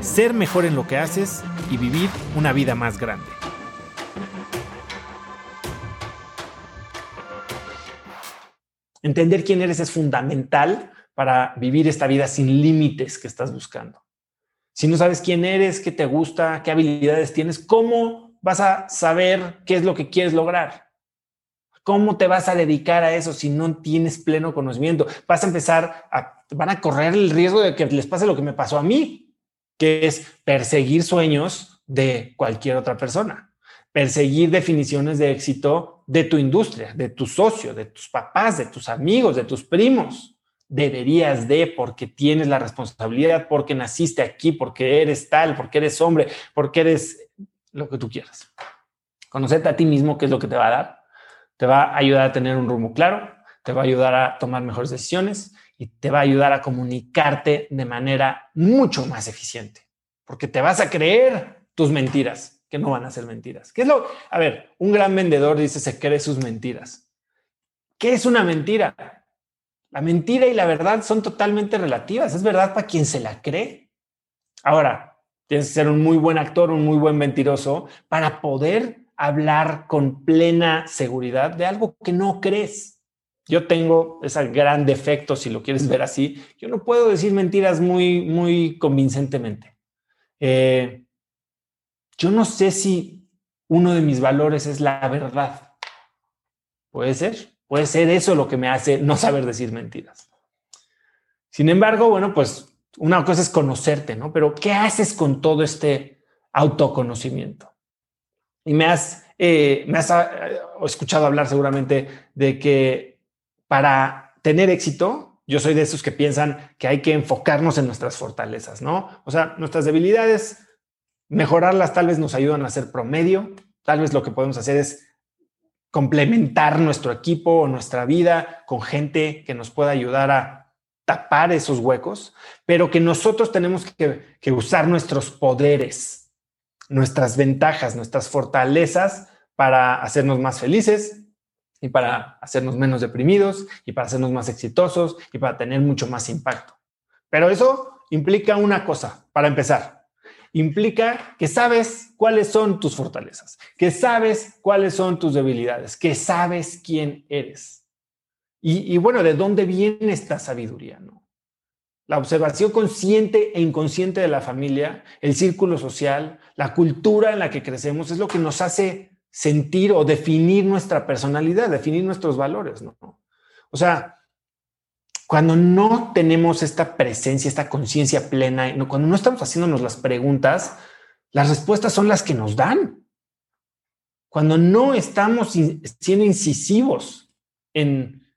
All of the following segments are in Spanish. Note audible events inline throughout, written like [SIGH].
ser mejor en lo que haces y vivir una vida más grande. Entender quién eres es fundamental para vivir esta vida sin límites que estás buscando. Si no sabes quién eres, qué te gusta, qué habilidades tienes, ¿cómo vas a saber qué es lo que quieres lograr? ¿Cómo te vas a dedicar a eso si no tienes pleno conocimiento? Vas a empezar a, van a correr el riesgo de que les pase lo que me pasó a mí, que es perseguir sueños de cualquier otra persona, perseguir definiciones de éxito de tu industria, de tu socio, de tus papás, de tus amigos, de tus primos. Deberías de, porque tienes la responsabilidad, porque naciste aquí, porque eres tal, porque eres hombre, porque eres lo que tú quieras. Conocerte a ti mismo, qué es lo que te va a dar te va a ayudar a tener un rumbo claro, te va a ayudar a tomar mejores decisiones y te va a ayudar a comunicarte de manera mucho más eficiente, porque te vas a creer tus mentiras, que no van a ser mentiras. ¿Qué es lo? A ver, un gran vendedor dice se cree sus mentiras. ¿Qué es una mentira? La mentira y la verdad son totalmente relativas. Es verdad para quien se la cree. Ahora, tienes que ser un muy buen actor, un muy buen mentiroso para poder hablar con plena seguridad de algo que no crees. Yo tengo ese gran defecto, si lo quieres ver así. Yo no puedo decir mentiras muy, muy convincentemente. Eh, yo no sé si uno de mis valores es la verdad. Puede ser, puede ser eso lo que me hace no saber decir mentiras. Sin embargo, bueno, pues una cosa es conocerte, ¿no? Pero ¿qué haces con todo este autoconocimiento? Y me has, eh, me has eh, escuchado hablar seguramente de que para tener éxito, yo soy de esos que piensan que hay que enfocarnos en nuestras fortalezas, ¿no? O sea, nuestras debilidades, mejorarlas tal vez nos ayudan a ser promedio, tal vez lo que podemos hacer es complementar nuestro equipo o nuestra vida con gente que nos pueda ayudar a tapar esos huecos, pero que nosotros tenemos que, que usar nuestros poderes nuestras ventajas, nuestras fortalezas para hacernos más felices y para hacernos menos deprimidos y para hacernos más exitosos y para tener mucho más impacto. Pero eso implica una cosa, para empezar. Implica que sabes cuáles son tus fortalezas, que sabes cuáles son tus debilidades, que sabes quién eres. Y, bueno, ¿de dónde viene esta sabiduría? ¿no? la observación consciente e inconsciente de la familia, el círculo social, la cultura en la que crecemos, es lo que nos hace sentir o definir nuestra personalidad, definir nuestros valores, ¿no? O sea, cuando no tenemos esta presencia, esta conciencia plena, cuando no estamos haciéndonos las preguntas, las respuestas son las que nos dan. Cuando no estamos siendo incisivos en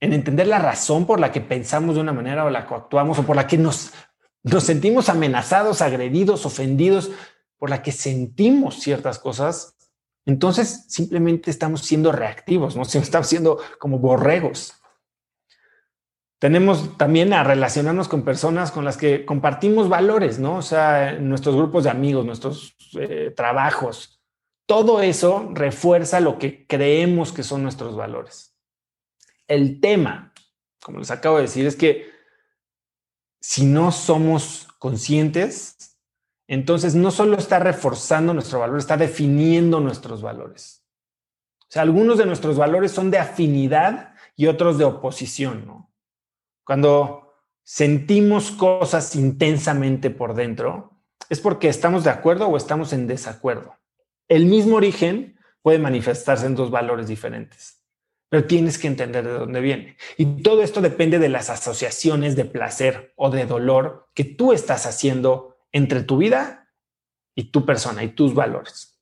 en entender la razón por la que pensamos de una manera o la que actuamos o por la que nos sentimos amenazados, agredidos, ofendidos, por la que sentimos ciertas cosas, entonces simplemente estamos siendo reactivos, ¿no? [LAUGHS] Estamos siendo como borregos. Tenemos también a relacionarnos con personas con las que compartimos valores, ¿no? O sea, nuestros grupos de amigos, nuestros eh, trabajos. Todo eso refuerza lo que creemos que son nuestros valores. El tema, como les acabo de decir, es que si no somos conscientes, entonces no solo está reforzando nuestro valor, está definiendo nuestros valores. O sea, algunos de nuestros valores son de afinidad y otros de oposición. Cuando sentimos cosas intensamente por dentro, es porque estamos de acuerdo o estamos en desacuerdo. El mismo origen puede manifestarse en dos valores diferentes pero tienes que entender de dónde viene. Y todo esto depende de las asociaciones de placer o de dolor que tú estás haciendo entre tu vida y tu persona y tus valores.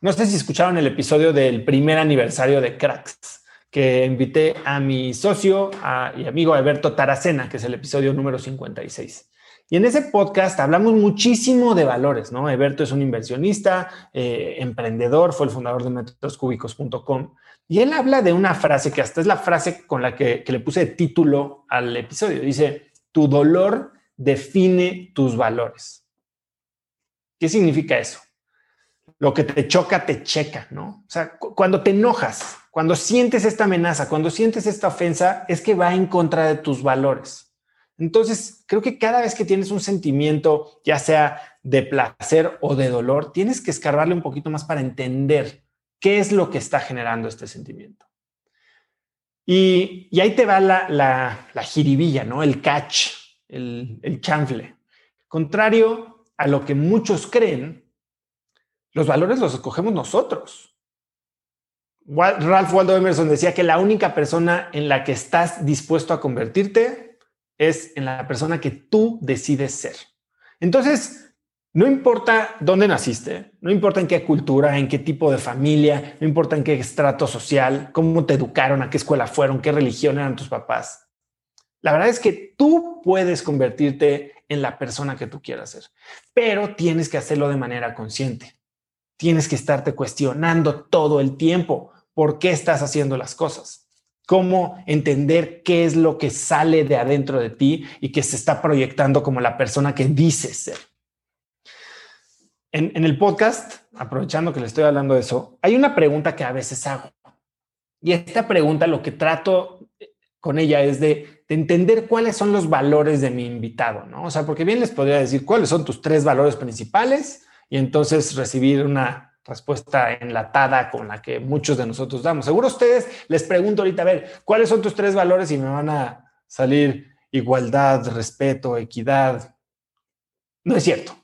No sé si escucharon el episodio del primer aniversario de Cracks, que invité a mi socio y amigo Alberto Taracena, que es el episodio número 56. Y en ese podcast hablamos muchísimo de valores, ¿no? Eberto es un inversionista, eh, emprendedor, fue el fundador de métodoscúbicos.com. Y él habla de una frase que hasta es la frase con la que, que le puse título al episodio. Dice, tu dolor define tus valores. ¿Qué significa eso? Lo que te choca, te checa, ¿no? O sea, cuando te enojas, cuando sientes esta amenaza, cuando sientes esta ofensa, es que va en contra de tus valores. Entonces, creo que cada vez que tienes un sentimiento, ya sea de placer o de dolor, tienes que escarbarle un poquito más para entender qué es lo que está generando este sentimiento. Y, ahí te va la, la, jiribilla, ¿no? El catch, el, el chanfle. Contrario a lo que muchos creen, los valores los escogemos nosotros. Ralph Waldo Emerson decía que la única persona en la que estás dispuesto a convertirte es en la persona que tú decides ser. Entonces, no importa dónde naciste, no importa en qué cultura, en qué tipo de familia, no importa en qué estrato social, cómo te educaron, a qué escuela fueron, qué religión eran tus papás. La verdad es que tú puedes convertirte en la persona que tú quieras ser, pero tienes que hacerlo de manera consciente. Tienes que estarte cuestionando todo el tiempo por qué estás haciendo las cosas cómo entender qué es lo que sale de adentro de ti y que se está proyectando como la persona que dices ser. En, el podcast, aprovechando que le estoy hablando de eso, hay una pregunta que a veces hago. Y esta pregunta lo que trato con ella es de, de entender cuáles son los valores de mi invitado, ¿no? O sea, porque bien les podría decir cuáles son tus tres valores principales y entonces recibir una respuesta enlatada con la que muchos de nosotros damos. Seguro ustedes les pregunto ahorita, a ver, ¿cuáles son tus tres valores? Y me van a salir igualdad, respeto, equidad. No es cierto.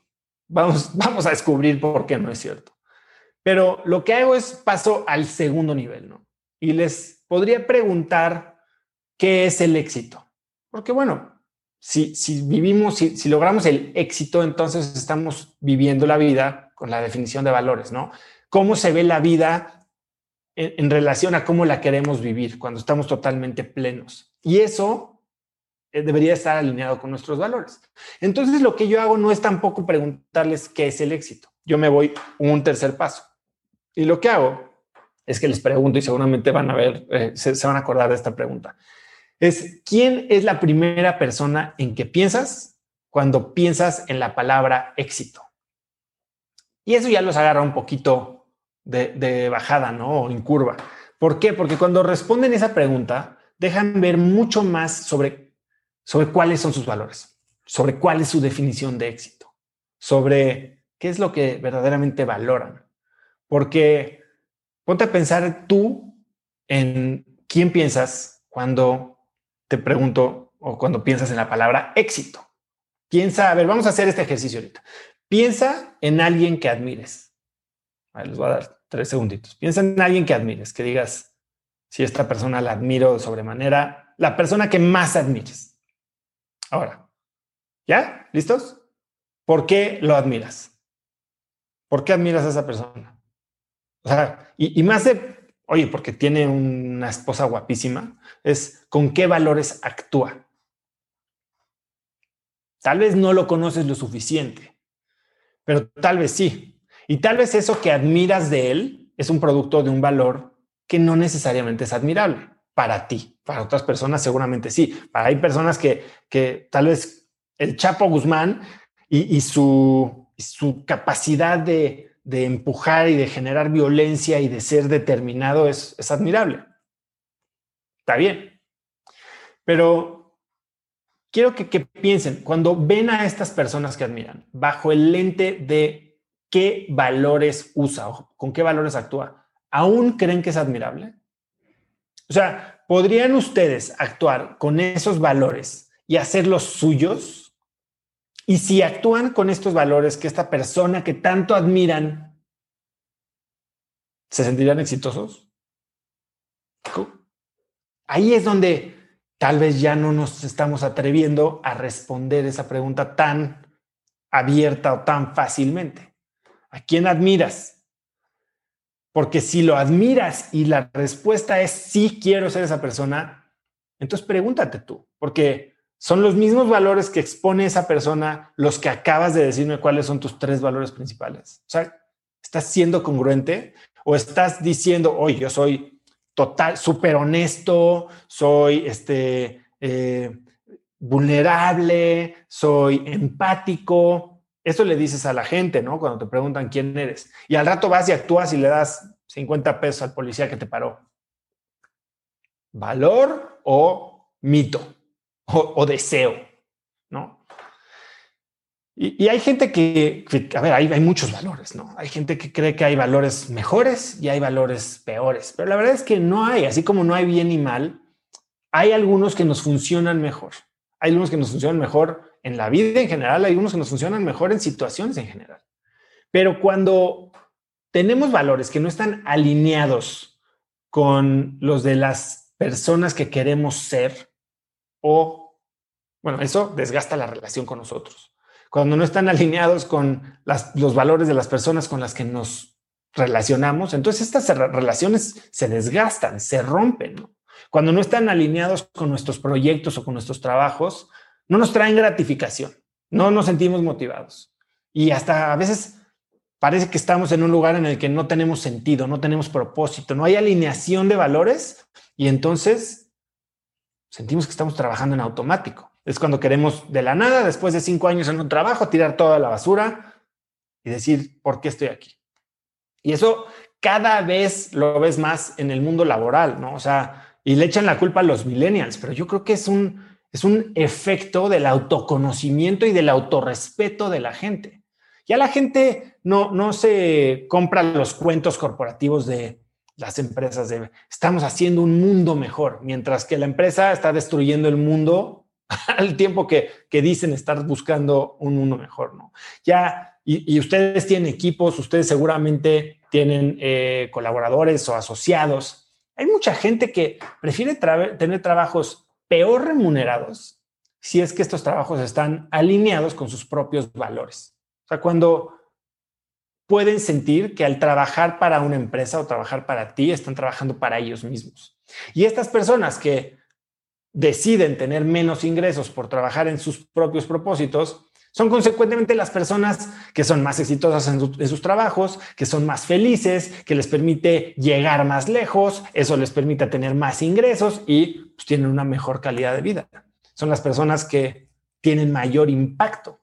Vamos, [LAUGHS] vamos a descubrir por qué no es cierto. Pero lo que hago es paso al segundo nivel, ¿no? Y les podría preguntar qué es el éxito. Porque bueno, si, vivimos, si, logramos el éxito, entonces estamos viviendo la vida con la definición de valores, ¿no? ¿Cómo se ve la vida en, relación a cómo la queremos vivir cuando estamos totalmente plenos? Y eso eh, debería estar alineado con nuestros valores. Entonces, lo que yo hago no es tampoco preguntarles qué es el éxito. Yo me voy un tercer paso. Y lo que hago es que les pregunto y seguramente van a ver, eh, se van a acordar de esta pregunta. Es, ¿quién es la primera persona en que piensas cuando piensas en la palabra éxito? Y eso ya los agarra un poquito de, bajada, ¿no? O en curva. ¿Por qué? Porque cuando responden esa pregunta, dejan ver mucho más sobre, sobre cuáles son sus valores, sobre cuál es su definición de éxito, sobre qué es lo que verdaderamente valoran. Porque ponte a pensar tú en quién piensas cuando te pregunto o cuando piensas en la palabra éxito. Piensa, a ver, vamos a hacer este ejercicio ahorita. Piensa en alguien que admires. les voy a dar tres segunditos. Piensa en alguien que admires, que digas, si esta persona la admiro de sobremanera, la persona que más admires. Ahora, ¿ya? ¿Listos? ¿Por qué lo admiras? ¿Por qué admiras a esa persona? O sea, y, y más de, oye, porque tiene una esposa guapísima, es con qué valores actúa. Tal vez no lo conoces lo suficiente pero tal vez sí. Y tal vez eso que admiras de él es un producto de un valor que no necesariamente es admirable para ti. Para otras personas seguramente sí. Para hay personas que, que tal vez el Chapo Guzmán y, su, su, capacidad de, de, empujar y de generar violencia y de ser determinado es, es admirable. Está bien. Pero quiero que, piensen, cuando ven a estas personas que admiran, bajo el lente de qué valores usa o con qué valores actúa, ¿aún creen que es admirable? O sea, ¿podrían ustedes actuar con esos valores y hacerlos suyos? Y si actúan con estos valores que esta persona que tanto admiran, ¿se sentirían exitosos? Ahí es donde tal vez ya no nos estamos atreviendo a responder esa pregunta tan abierta o tan fácilmente. ¿A quién admiras? Porque si lo admiras y la respuesta es sí quiero ser esa persona, entonces pregúntate tú, porque son los mismos valores que expone esa persona los que acabas de decirme cuáles son tus tres valores principales. O sea, ¿estás siendo congruente o estás diciendo, oye, yo soy total, súper honesto, soy este, eh, vulnerable, soy empático? Eso le dices a la gente, ¿no? Cuando te preguntan quién eres. Y al rato vas y actúas y le das 50 pesos al policía que te paró. ¿Valor o mito? O, deseo, ¿no? Y, hay gente que, a ver, hay, hay, muchos valores, ¿no? Hay gente que cree que hay valores mejores y hay valores peores, pero la verdad es que no hay, así como no hay bien y mal, hay algunos que nos funcionan mejor. Hay algunos que nos funcionan mejor en la vida en general, hay unos que nos funcionan mejor en situaciones en general. Pero cuando tenemos valores que no están alineados con los de las personas que queremos ser o, bueno, eso desgasta la relación con nosotros. Cuando no están alineados con los valores de las personas con las que nos relacionamos, entonces estas relaciones se desgastan, se rompen. Cuando no están alineados con nuestros proyectos o con nuestros trabajos, no nos traen gratificación, no nos sentimos motivados. Y hasta a veces parece que estamos en un lugar en el que no tenemos sentido, no tenemos propósito, no hay alineación de valores y entonces sentimos que estamos trabajando en automático. Es cuando queremos de la nada, después de cinco años en un trabajo, tirar toda la basura y decir, ¿por qué estoy aquí? Y eso cada vez lo ves más en el mundo laboral, ¿no? O sea, y le echan la culpa a los millennials, pero yo creo que es un, es un efecto del autoconocimiento y del autorrespeto de la gente. Ya la gente no, no se compra los cuentos corporativos de las empresas de estamos haciendo un mundo mejor, mientras que la empresa está destruyendo el mundo [LAUGHS] al tiempo que, dicen estar buscando un mundo mejor, ¿no? Ya, y, ustedes tienen equipos, ustedes seguramente tienen eh, colaboradores o asociados. Hay mucha gente que prefiere tener trabajos peor remunerados si es que estos trabajos están alineados con sus propios valores. O sea, cuando pueden sentir que al trabajar para una empresa o trabajar para ti, están trabajando para ellos mismos. Y estas personas que deciden tener menos ingresos por trabajar en sus propios propósitos, son consecuentemente las personas que son más exitosas en, sus trabajos, que son más felices, que les permite llegar más lejos, eso les permite tener más ingresos y pues, tienen una mejor calidad de vida. Son las personas que tienen mayor impacto.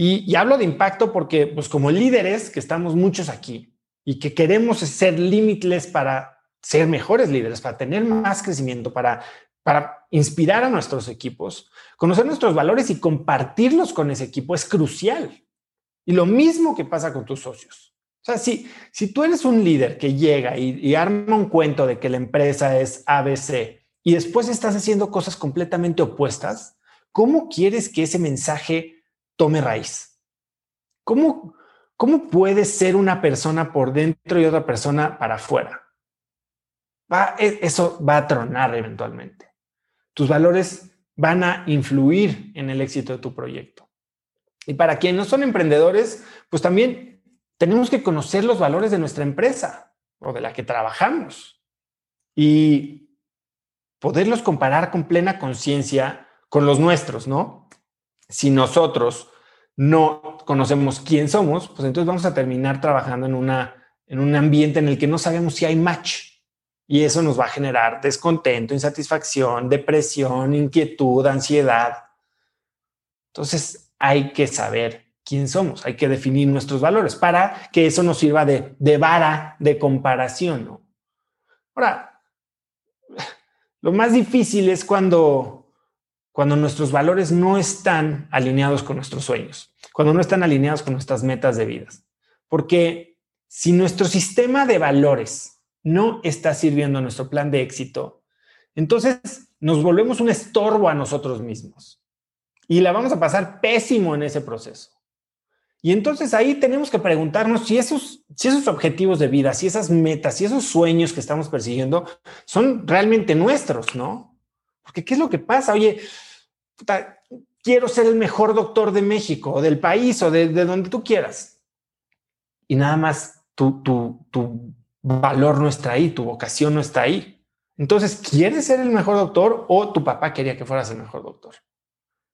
Y, hablo de impacto porque, pues como líderes, que estamos muchos aquí y que queremos ser limitless para ser mejores líderes, para tener más crecimiento, para, para inspirar a nuestros equipos, conocer nuestros valores y compartirlos con ese equipo es crucial. Y lo mismo que pasa con tus socios. O sea, si, si tú eres un líder que llega y, y arma un cuento de que la empresa es ABC y después estás haciendo cosas completamente opuestas, ¿cómo quieres que ese mensaje tome raíz. ¿Cómo, cómo puede ser una persona por dentro y otra persona para afuera? E, eso va a tronar eventualmente. Tus valores van a influir en el éxito de tu proyecto. Y para quienes no son emprendedores, pues también tenemos que conocer los valores de nuestra empresa o de la que trabajamos y poderlos comparar con plena conciencia con los nuestros, ¿no? Si nosotros no conocemos quién somos, pues entonces vamos a terminar trabajando en, una, en un ambiente en el que no sabemos si hay match. Y eso nos va a generar descontento, insatisfacción, depresión, inquietud, ansiedad. Entonces hay que saber quién somos, hay que definir nuestros valores para que eso nos sirva de, de vara de comparación. ¿no? Ahora, lo más difícil es cuando cuando nuestros valores no están alineados con nuestros sueños, cuando no están alineados con nuestras metas de vida. Porque si nuestro sistema de valores no está sirviendo a nuestro plan de éxito, entonces nos volvemos un estorbo a nosotros mismos y la vamos a pasar pésimo en ese proceso. Y entonces ahí tenemos que preguntarnos si esos, si esos objetivos de vida, si esas metas, si esos sueños que estamos persiguiendo son realmente nuestros, ¿no? Porque ¿qué es lo que pasa? Oye, quiero ser el mejor doctor de México o del país o de, donde tú quieras. Y nada más tu, tu, tu valor no está ahí, tu vocación no está ahí. Entonces, ¿quieres ser el mejor doctor o tu papá quería que fueras el mejor doctor?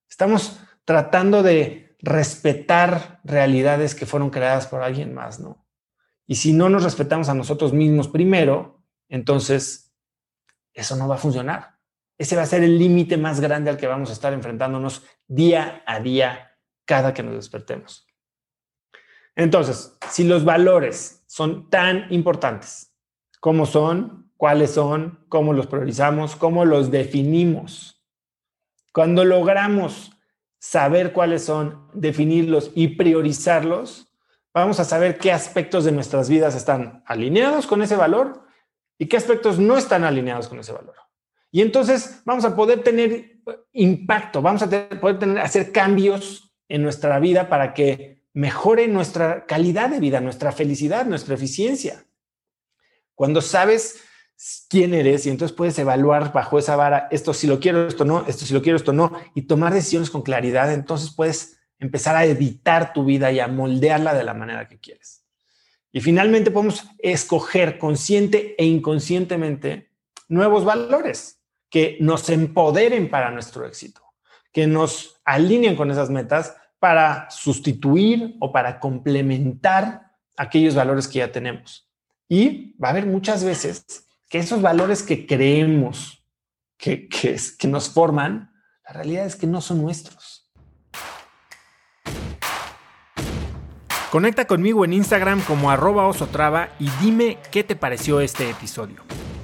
Estamos tratando de respetar realidades que fueron creadas por alguien más, ¿no? Y si no nos respetamos a nosotros mismos primero, entonces eso no va a funcionar. Ese va a ser el límite más grande al que vamos a estar enfrentándonos día a día cada que nos despertemos. Entonces, si los valores son tan importantes como son cuáles son, cómo los priorizamos, cómo los definimos. Cuando logramos saber cuáles son, definirlos y priorizarlos, vamos a saber qué aspectos de nuestras vidas están alineados con ese valor y qué aspectos no están alineados con ese valor. Y entonces vamos a poder tener impacto, vamos a poder tener, hacer cambios en nuestra vida para que mejore nuestra calidad de vida, nuestra felicidad, nuestra eficiencia. Cuando sabes quién eres y entonces puedes evaluar bajo esa vara, esto si lo quiero, esto no, esto si lo quiero, esto no, y tomar decisiones con claridad, entonces puedes empezar a editar tu vida y a moldearla de la manera que quieres. Y finalmente podemos escoger consciente e inconscientemente nuevos valores que nos empoderen para nuestro éxito, que nos alineen con esas metas para sustituir o para complementar aquellos valores que ya tenemos. Y va a haber muchas veces que esos valores que creemos que, que, que nos forman, la realidad es que no son nuestros. Conecta conmigo en Instagram como arroba osotrava y dime qué te pareció este episodio.